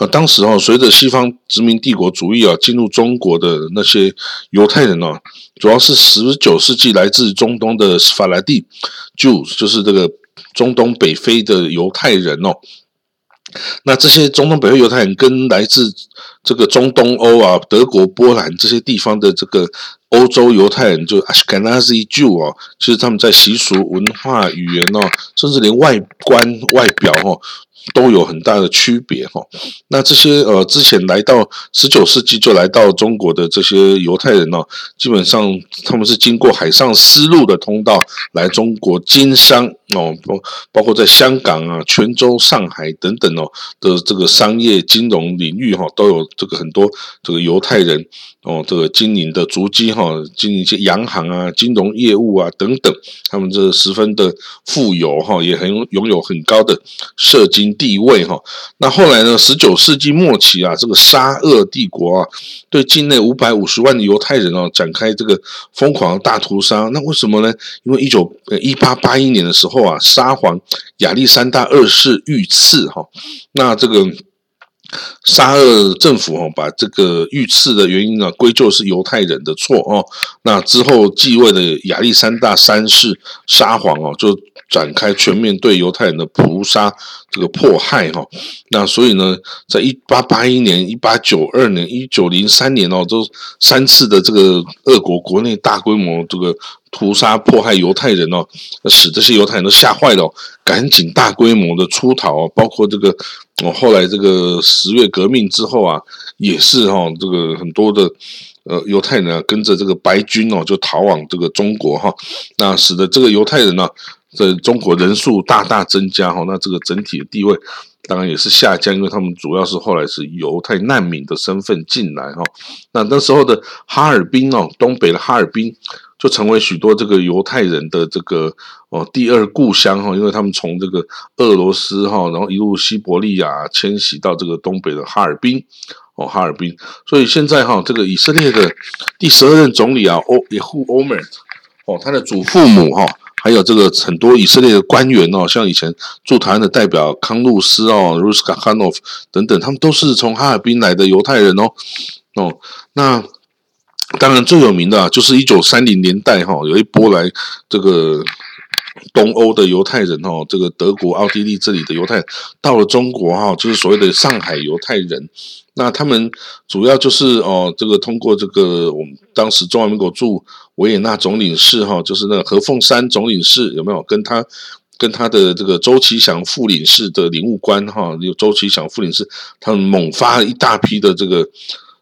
啊，当时哦，随着西方殖民帝国主义啊进入中国的那些犹太人哦，主要是十九世纪来自中东的法拉第 Jews，就是这个中东北非的犹太人哦。那这些中东北非犹太人跟来自这个中东欧啊，德国、波兰这些地方的这个欧洲犹太人，就 Ashkenazi Jew 哦，其实他们在习俗、文化、语言哦，甚至连外观、外表哦。都有很大的区别哈。那这些呃，之前来到十九世纪就来到中国的这些犹太人呢，基本上他们是经过海上丝路的通道来中国经商哦，包包括在香港啊、泉州、上海等等哦的这个商业金融领域哈，都有这个很多这个犹太人哦，这个经营的足迹哈，经营一些洋行啊、金融业务啊等等，他们这十分的富有哈，也很拥有很高的社经。地位哈，那后来呢？十九世纪末期啊，这个沙俄帝国啊，对境内五百五十万的犹太人哦，展开这个疯狂的大屠杀。那为什么呢？因为一九一八八一年的时候啊，沙皇亚历山大二世遇刺哈，那这个沙俄政府哦，把这个遇刺的原因呢，归咎是犹太人的错哦。那之后继位的亚历山大三世沙皇哦，就。展开全面对犹太人的屠杀，这个迫害哈，那所以呢，在一八八一年、一八九二年、一九零三年哦，都三次的这个俄国国内大规模这个屠杀迫害犹太人哦，使这些犹太人都吓坏了，赶紧大规模的出逃，包括这个哦，后来这个十月革命之后啊，也是哈，这个很多的呃犹太人啊跟着这个白军哦，就逃往这个中国哈，那使得这个犹太人呢。在中国人数大大增加哈，那这个整体的地位当然也是下降，因为他们主要是后来是犹太难民的身份进来哈。那那时候的哈尔滨哦，东北的哈尔滨就成为许多这个犹太人的这个哦第二故乡哈，因为他们从这个俄罗斯哈，然后一路西伯利亚迁徙到这个东北的哈尔滨哦，哈尔滨。所以现在哈，这个以色列的第十二任总理啊，欧耶户欧美哦，他的祖父母哈。还有这个很多以色列的官员哦，像以前驻台湾的代表康路斯哦、卢斯卡汉诺夫等等，他们都是从哈尔滨来的犹太人哦。哦，那当然最有名的啊，就是一九三零年代哈，有一波来这个东欧的犹太人哦，这个德国、奥地利这里的犹太人到了中国哈，就是所谓的上海犹太人。那他们主要就是哦，这个通过这个我们当时中华民国驻维也纳总领事哈，就是那个何凤山总领事有没有跟他跟他的这个周其祥副领事的领务官哈，有周其祥副领事，他们猛发一大批的这个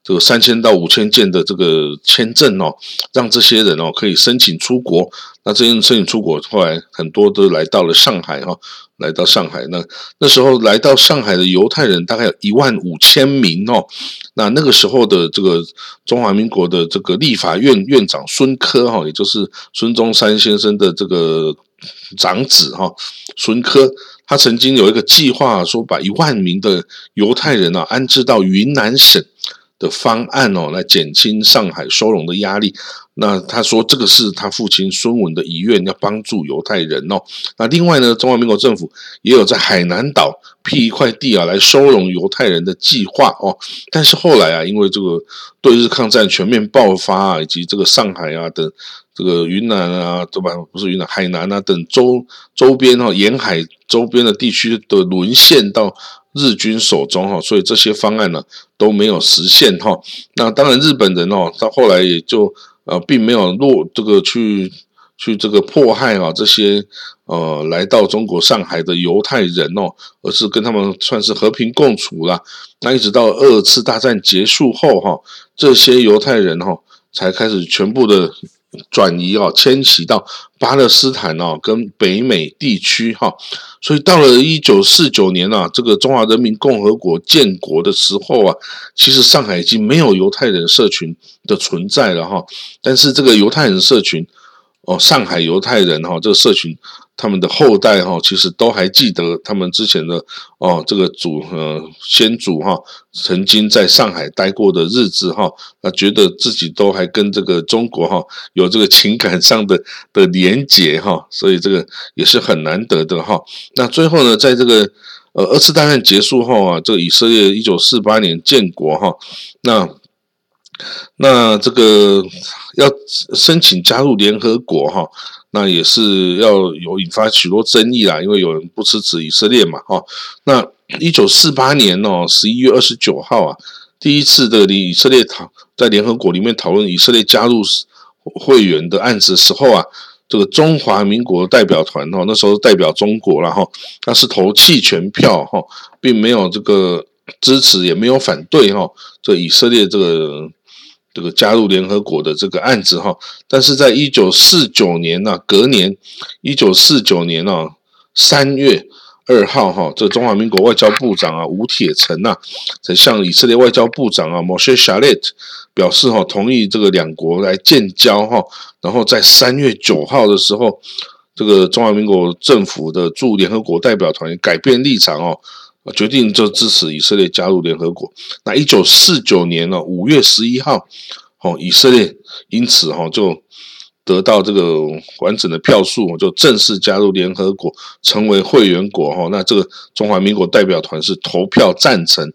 这个三千到五千件的这个签证哦，让这些人哦可以申请出国。那这些人申请出国，后来很多都来到了上海哈。来到上海，那那时候来到上海的犹太人大概有一万五千名哦。那那个时候的这个中华民国的这个立法院院长孙科哈，也就是孙中山先生的这个长子哈，孙科，他曾经有一个计划，说把一万名的犹太人啊安置到云南省。的方案哦，来减轻上海收容的压力。那他说这个是他父亲孙文的遗愿，要帮助犹太人哦。那另外呢，中华民国政府也有在海南岛辟一块地啊，来收容犹太人的计划哦。但是后来啊，因为这个对日抗战全面爆发啊，以及这个上海啊等这个云南啊，对吧？不是云南，海南啊等周周边哈沿海周边的地区的沦陷到。日军手中哈，所以这些方案呢都没有实现哈。那当然，日本人哦，到后来也就呃，并没有落这个去去这个迫害啊这些呃来到中国上海的犹太人哦，而是跟他们算是和平共处了。那一直到二次大战结束后哈，这些犹太人哈才开始全部的。转移哦，迁徙到巴勒斯坦哦，跟北美地区哈，所以到了一九四九年啊，这个中华人民共和国建国的时候啊，其实上海已经没有犹太人社群的存在了哈，但是这个犹太人社群哦，上海犹太人哈，这个社群。他们的后代哈，其实都还记得他们之前的哦，这个祖呃先祖哈，曾经在上海待过的日子哈，那觉得自己都还跟这个中国哈有这个情感上的的连结哈，所以这个也是很难得的哈。那最后呢，在这个呃，二次大战结束后啊，这个以色列一九四八年建国哈，那那这个要申请加入联合国哈，那也是要有引发许多争议啦，因为有人不支持以色列嘛哈。那一九四八年哦，十一月二十九号啊，第一次的以色列讨在联合国里面讨论以色列加入会员的案子时候啊。这个中华民国代表团哈，那时候代表中国了哈，那是投弃权票哈，并没有这个支持，也没有反对哈。这以色列这个这个加入联合国的这个案子哈，但是在一九四九年呢，隔年一九四九年呢三月。二号哈，这中华民国外交部长啊吴铁城呐，才向以色列外交部长啊 Moshe Shalet 表示哈，同意这个两国来建交哈。然后在三月九号的时候，这个中华民国政府的驻联合国代表团改变立场哦，决定就支持以色列加入联合国。那一九四九年呢五月十一号，哦，以色列因此哈就。得到这个完整的票数，就正式加入联合国，成为会员国哈。那这个中华民国代表团是投票赞成，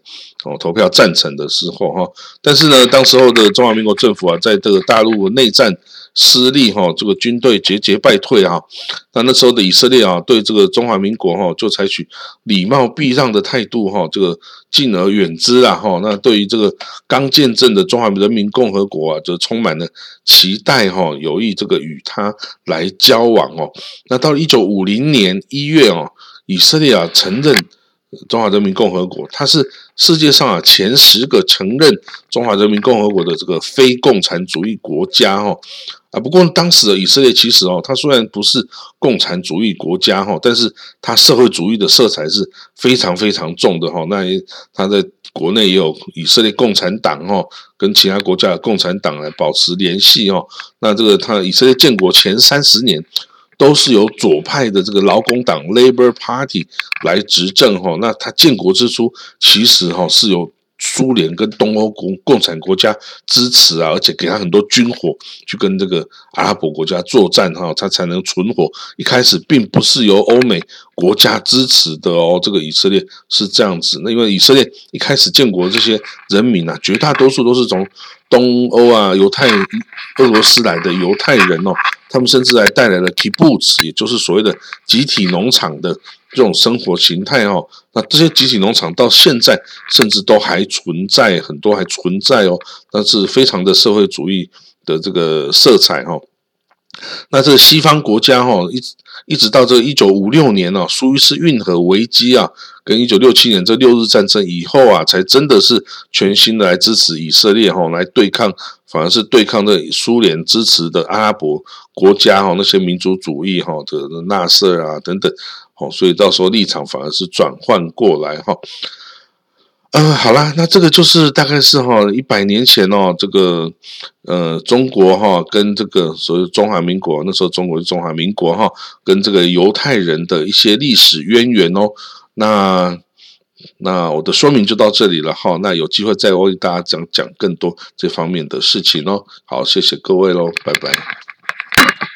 哦，投票赞成的时候哈。但是呢，当时候的中华民国政府啊，在这个大陆内战。失利哈，这个军队节节败退哈。那那时候的以色列啊，对这个中华民国哈，就采取礼貌避让的态度哈，这个敬而远之啊哈。那对于这个刚建政的中华人民共和国啊，就充满了期待哈，有意这个与他来交往哦。那到一九五零年一月哦，以色列啊承认。中华人民共和国，它是世界上啊前十个承认中华人民共和国的这个非共产主义国家哈啊。不过当时的以色列其实哦，它虽然不是共产主义国家哈，但是它社会主义的色彩是非常非常重的哈。那它在国内也有以色列共产党哈，跟其他国家的共产党来保持联系哦。那这个它以色列建国前三十年。都是由左派的这个劳工党 （Labor Party） 来执政哈。那他建国之初，其实哈是由苏联跟东欧共共产国家支持啊，而且给他很多军火去跟这个阿拉伯国家作战哈，他才能存活。一开始并不是由欧美国家支持的哦，这个以色列是这样子。那因为以色列一开始建国这些人民啊，绝大多数都是从东欧啊、犹太、俄罗斯来的犹太人哦。他们甚至还带来了 kibbutz，也就是所谓的集体农场的这种生活形态哦。那这些集体农场到现在甚至都还存在，很多还存在哦。那是非常的社会主义的这个色彩哦。那这个西方国家哈，一一直到这一九五六年哦，苏伊士运河危机啊，跟一九六七年这六日战争以后啊，才真的是全新的来支持以色列哈，来对抗。反而是对抗这苏联支持的阿拉伯国家哈，那些民族主义哈的纳瑟啊等等，哦，所以到时候立场反而是转换过来哈。嗯，好啦，那这个就是大概是哈一百年前哦，这个呃中国哈跟这个所谓中华民国那时候中国是中华民国哈，跟这个犹太人的一些历史渊源哦，那。那我的说明就到这里了哈，那有机会再为大家讲讲更多这方面的事情哦。好，谢谢各位喽，拜拜。